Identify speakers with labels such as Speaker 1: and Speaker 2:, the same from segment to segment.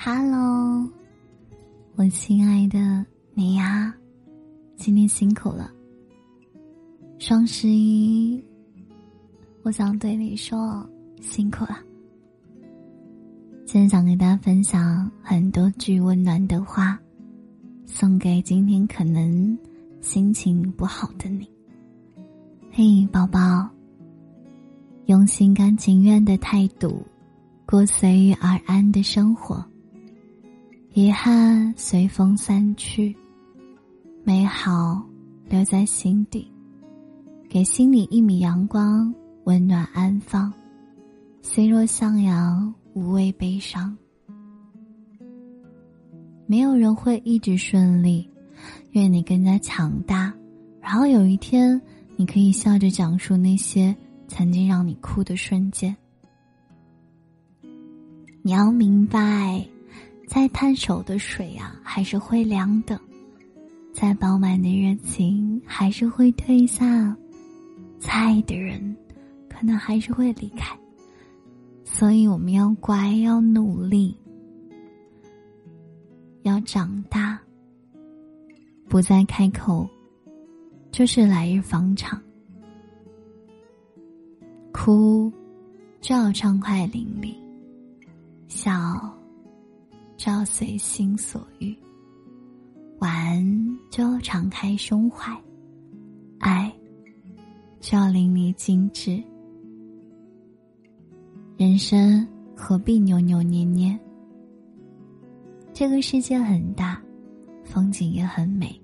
Speaker 1: Hello，我亲爱的你呀，今天辛苦了。双十一，我想对你说辛苦了。今天想给大家分享很多句温暖的话，送给今天可能心情不好的你。嘿，宝宝，用心甘情愿的态度过随遇而安的生活。遗憾随风散去，美好留在心底，给心里一米阳光，温暖安放。心若向阳，无畏悲伤。没有人会一直顺利，愿你更加强大。然后有一天，你可以笑着讲述那些曾经让你哭的瞬间。你要明白。再烫手的水呀，还是会凉的；再饱满的热情，还是会退散；再爱的人，可能还是会离开。所以，我们要乖，要努力，要长大，不再开口，就是来日方长。哭，就要畅快淋漓；笑。就要随心所欲，玩就要敞开胸怀，爱就要淋漓尽致。人生何必扭扭捏捏？这个世界很大，风景也很美。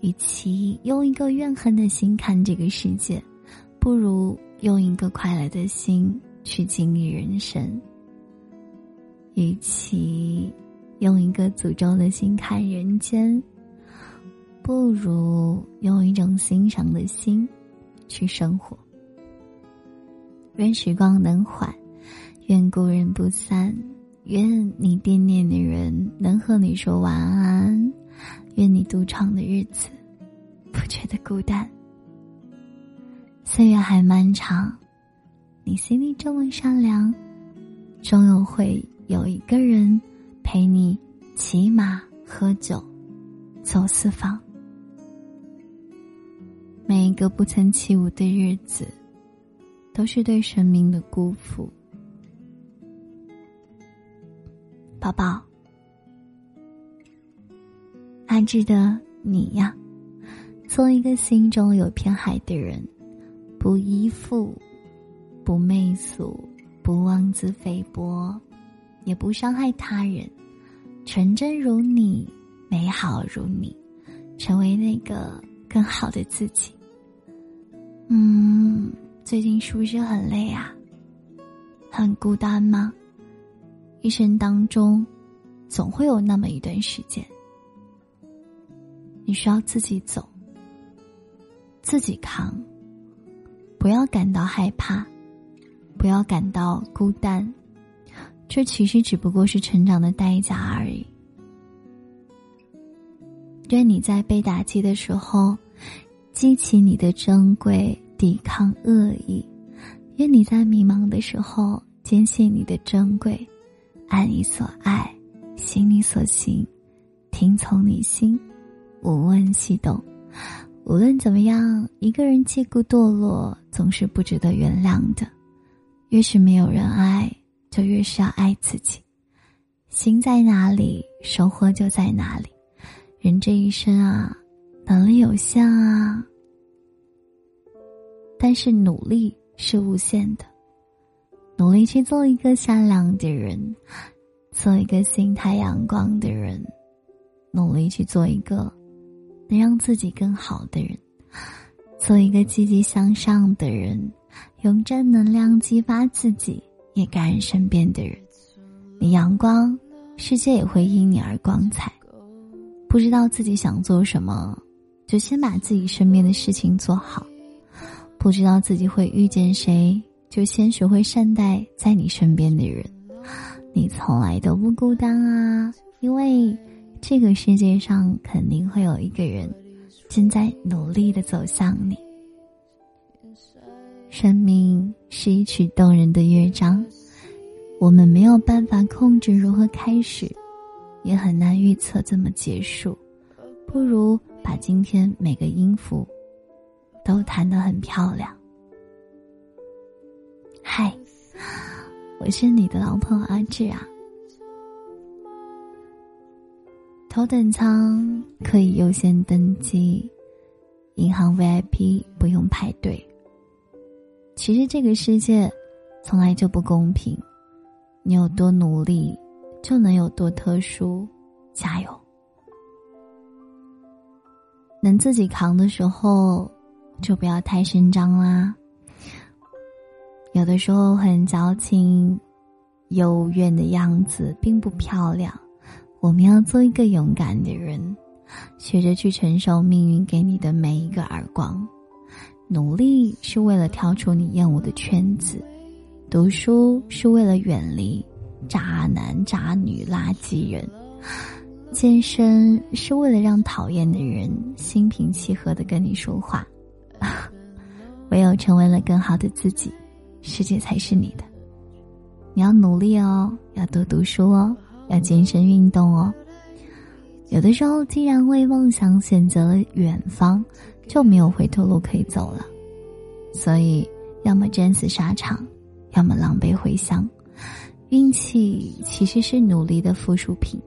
Speaker 1: 与其用一个怨恨的心看这个世界，不如用一个快乐的心去经历人生。与其用一个诅咒的心看人间，不如用一种欣赏的心去生活。愿时光能缓，愿故人不散，愿你惦念的人能和你说晚安，愿你独闯的日子不觉得孤单。岁月还漫长，你心里这么善良，终有会。有一个人陪你骑马喝酒，走四方。每一个不曾起舞的日子，都是对生命的辜负。宝宝，还记得你呀？做一个心中有片海的人，不依附，不媚俗，不妄自菲薄。也不伤害他人，纯真如你，美好如你，成为那个更好的自己。嗯，最近是不是很累啊？很孤单吗？一生当中，总会有那么一段时间，你需要自己走，自己扛，不要感到害怕，不要感到孤单。这其实只不过是成长的代价而已。愿你在被打击的时候，激起你的珍贵，抵抗恶意；愿你在迷茫的时候，坚信你的珍贵，爱你所爱，行你所行，听从你心，无问西东。无论怎么样，一个人借故堕落，总是不值得原谅的。越是没有人爱。就越是要爱自己，心在哪里，收获就在哪里。人这一生啊，能力有限啊，但是努力是无限的。努力去做一个善良的人，做一个心态阳光的人，努力去做一个能让自己更好的人，做一个积极向上的人，用正能量激发自己。也感染身边的人，你阳光，世界也会因你而光彩。不知道自己想做什么，就先把自己身边的事情做好。不知道自己会遇见谁，就先学会善待在你身边的人。你从来都不孤单啊，因为这个世界上肯定会有一个人正在努力的走向你。生命是一曲动人的乐章，我们没有办法控制如何开始，也很难预测怎么结束。不如把今天每个音符都弹得很漂亮。嗨，我是你的老朋友阿志啊。头等舱可以优先登机，银行 VIP 不用排队。其实这个世界从来就不公平，你有多努力，就能有多特殊。加油！能自己扛的时候，就不要太声张啦。有的时候很矫情、幽怨的样子并不漂亮。我们要做一个勇敢的人，学着去承受命运给你的每一个耳光。努力是为了跳出你厌恶的圈子，读书是为了远离渣男、渣女、垃圾人，健身是为了让讨厌的人心平气和的跟你说话。唯有成为了更好的自己，世界才是你的。你要努力哦，要多读书哦。要健身运动哦。有的时候，既然为梦想选择了远方，就没有回头路可以走了。所以，要么战死沙场，要么狼狈回乡。运气其实是努力的附属品，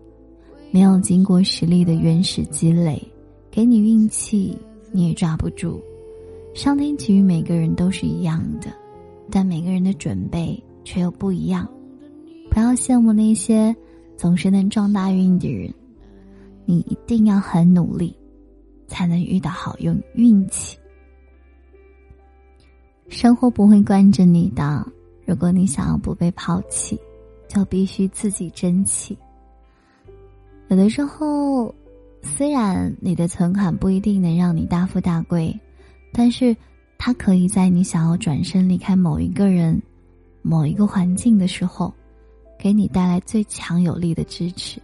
Speaker 1: 没有经过实力的原始积累，给你运气你也抓不住。上天给予每个人都是一样的，但每个人的准备却又不一样。不要羡慕那些。总是能撞大运的人，你一定要很努力，才能遇到好运运气。生活不会惯着你的，如果你想要不被抛弃，就必须自己争气。有的时候，虽然你的存款不一定能让你大富大贵，但是它可以在你想要转身离开某一个人、某一个环境的时候。给你带来最强有力的支持，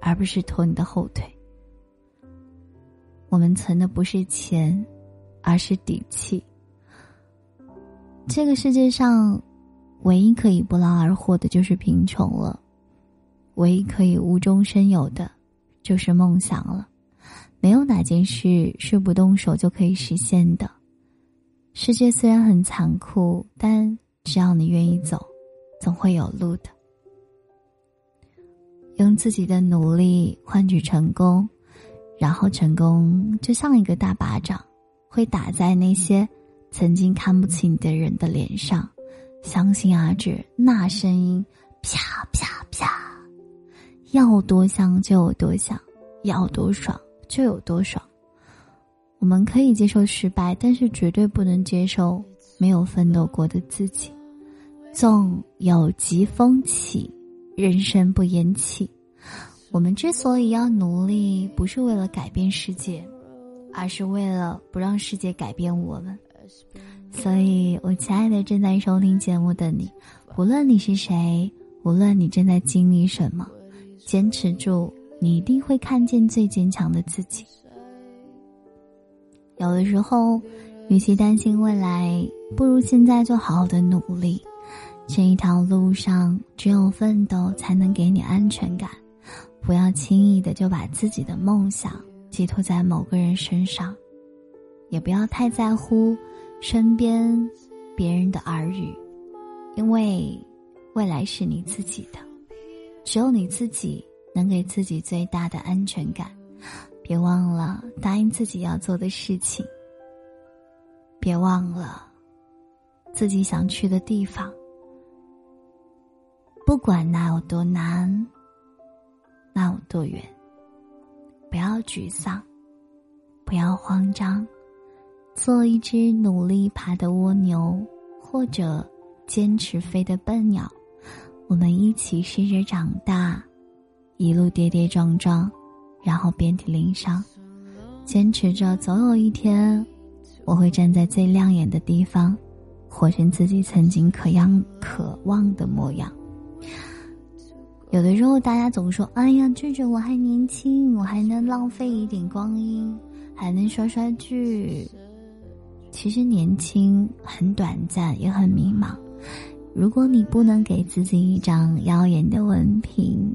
Speaker 1: 而不是拖你的后腿。我们存的不是钱，而是底气。这个世界上，唯一可以不劳而获的就是贫穷了；唯一可以无中生有的，就是梦想了。没有哪件事是不动手就可以实现的。世界虽然很残酷，但只要你愿意走，总会有路的。用自己的努力换取成功，然后成功就像一个大巴掌，会打在那些曾经看不起你的人的脸上。相信阿志，那声音啪啪啪，要多香就有多香，要多爽就有多爽。我们可以接受失败，但是绝对不能接受没有奋斗过的自己。纵有疾风起。人生不言弃，我们之所以要努力，不是为了改变世界，而是为了不让世界改变我们。所以，我亲爱的正在收听节目的你，无论你是谁，无论你正在经历什么，坚持住，你一定会看见最坚强的自己。有的时候，与其担心未来，不如现在就好好的努力。这一条路上，只有奋斗才能给你安全感。不要轻易的就把自己的梦想寄托在某个人身上，也不要太在乎身边别人的耳语，因为未来是你自己的，只有你自己能给自己最大的安全感。别忘了答应自己要做的事情，别忘了自己想去的地方。不管那有多难，那有多远，不要沮丧，不要慌张，做一只努力爬的蜗牛，或者坚持飞的笨鸟。我们一起试着长大，一路跌跌撞撞，然后遍体鳞伤。坚持着，总有一天，我会站在最亮眼的地方，活成自己曾经可样渴望的模样。有的时候，大家总说：“哎呀，舅舅，我还年轻，我还能浪费一点光阴，还能刷刷剧。”其实年轻很短暂，也很迷茫。如果你不能给自己一张耀眼的文凭，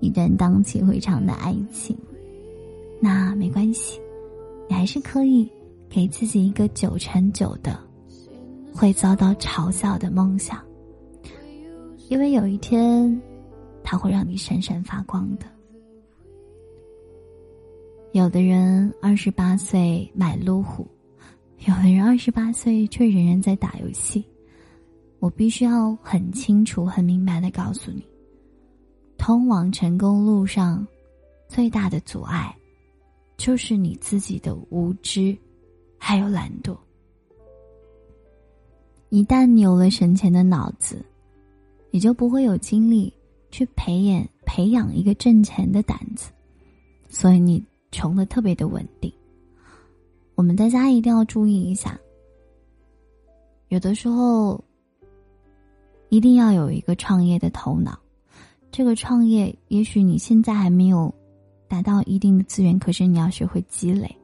Speaker 1: 一段荡气回肠的爱情，那没关系，你还是可以给自己一个九成九的会遭到嘲笑的梦想，因为有一天，它会让你闪闪发光的。有的人二十八岁买路虎，有的人二十八岁却仍然在打游戏。我必须要很清楚、很明白的告诉你，通往成功路上最大的阻碍，就是你自己的无知，还有懒惰。一旦你有了省钱的脑子，你就不会有精力去培养培养一个挣钱的胆子，所以你。穷的特别的稳定，我们大家一定要注意一下。有的时候，一定要有一个创业的头脑。这个创业，也许你现在还没有达到一定的资源，可是你要学会积累。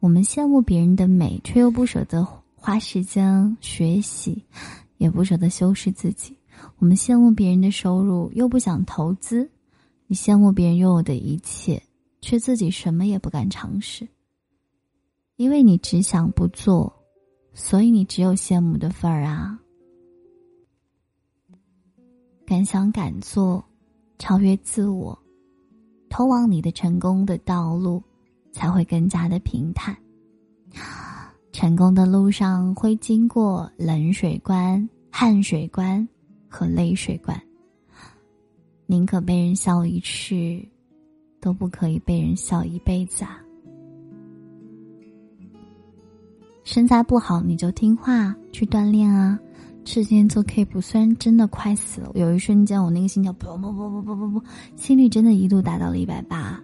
Speaker 1: 我们羡慕别人的美，却又不舍得花时间学习，也不舍得修饰自己。我们羡慕别人的收入，又不想投资。你羡慕别人拥有的一切。却自己什么也不敢尝试，因为你只想不做，所以你只有羡慕的份儿啊！敢想敢做，超越自我，通往你的成功的道路才会更加的平坦。成功的路上会经过冷水关、汗水关和泪水关，宁可被人笑一次。都不可以被人笑一辈子啊！身材不好你就听话去锻炼啊！之前做 keep 虽然真的快死了，有一瞬间我那个心跳砰砰砰砰砰砰砰，心率真的一度达到了一百八。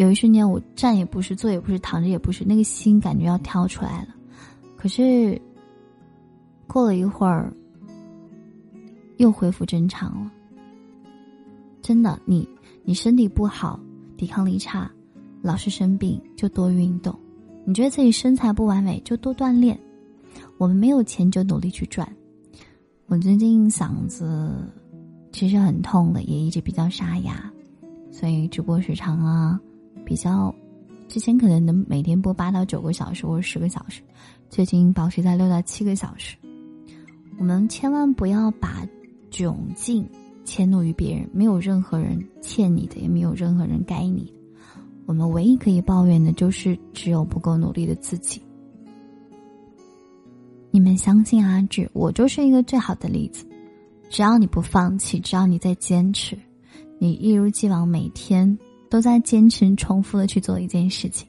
Speaker 1: 有一瞬间我站也不是，坐也不是，躺着也不是，那个心感觉要跳出来了。可是过了一会儿，又恢复正常了。真的，你。你身体不好，抵抗力差，老是生病，就多运动；你觉得自己身材不完美，就多锻炼。我们没有钱，就努力去赚。我最近嗓子其实很痛的，也一直比较沙哑，所以直播时长啊比较，之前可能能每天播八到九个小时或者十个小时，最近保持在六到七个小时。我们千万不要把窘境。迁怒于别人，没有任何人欠你的，也没有任何人该你。我们唯一可以抱怨的，就是只有不够努力的自己。你们相信阿志，我就是一个最好的例子。只要你不放弃，只要你在坚持，你一如既往每天都在坚持、重复的去做一件事情，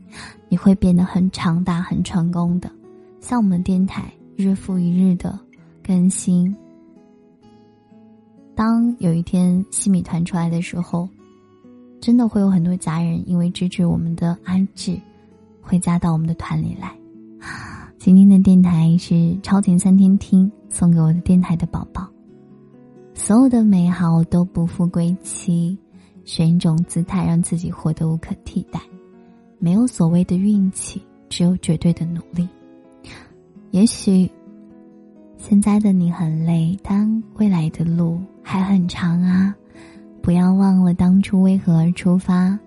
Speaker 1: 你会变得很强大、很成功的。像我们电台日复一日的更新。当有一天新米团出来的时候，真的会有很多家人因为支持我们的安置，会加到我们的团里来。今天的电台是超前三天听送给我的电台的宝宝。所有的美好都不负归期，选一种姿态让自己活得无可替代。没有所谓的运气，只有绝对的努力。也许。现在的你很累，但未来的路还很长啊！不要忘了当初为何而出发，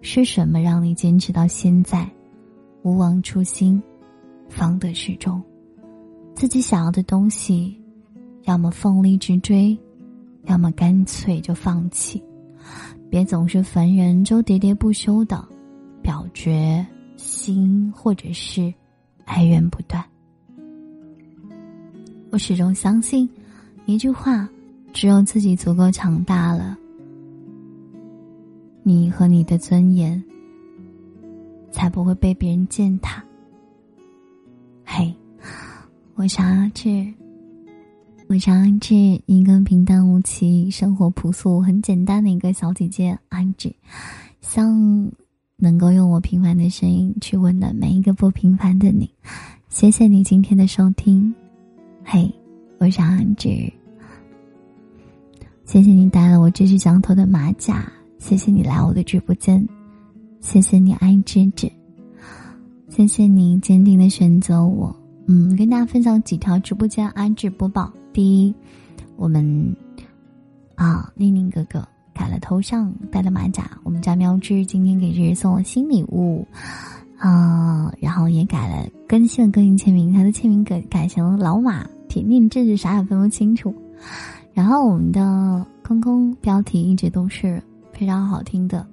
Speaker 1: 是什么让你坚持到现在？勿忘初心，方得始终。自己想要的东西，要么奋力直追，要么干脆就放弃。别总是烦人就喋喋不休的表决心，或者是哀怨不断。我始终相信，一句话：只有自己足够强大了，你和你的尊严才不会被别人践踏。嘿，我想要去，我是安志，一个平淡无奇、生活朴素、很简单的一个小姐姐。安志，像能够用我平凡的声音去温暖每一个不平凡的你。谢谢你今天的收听。嘿，我是安志。谢谢你戴了我这只羊头的马甲，谢谢你来我的直播间，谢谢你爱芝芝，谢谢你坚定的选择我，嗯，跟大家分享几条直播间安置播报。第一，我们啊，宁宁哥哥改了头像，戴了马甲。我们家喵之今天给日日送了新礼物，啊，然后也改了更新了个性签名，他的签名改改成了老马甜甜，这是啥也分不清楚。然后我们的空空标题一直都是非常好听的，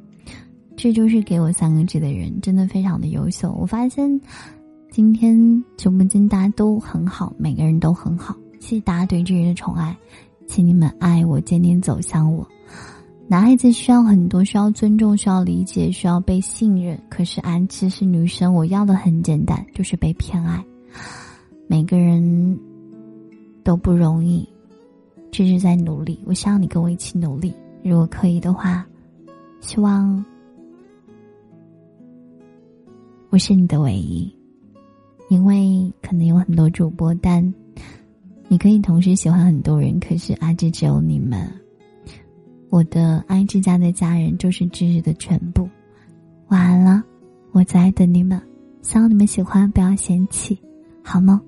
Speaker 1: 这就是给我三个字的人，真的非常的优秀。我发现。今天直播间大家都很好，每个人都很好，谢谢大家对这人的宠爱，请你们爱我，渐渐走向我。男孩子需要很多，需要尊重，需要理解，需要被信任。可是安琪是女生，我要的很简单，就是被偏爱。每个人都不容易，这是在努力。我希望你跟我一起努力，如果可以的话，希望我是你的唯一。因为可能有很多主播，但你可以同时喜欢很多人，可是阿芝只有你们。我的爱之家的家人就是知识的全部。晚安了，我在等你们，希望你们喜欢，不要嫌弃，好吗？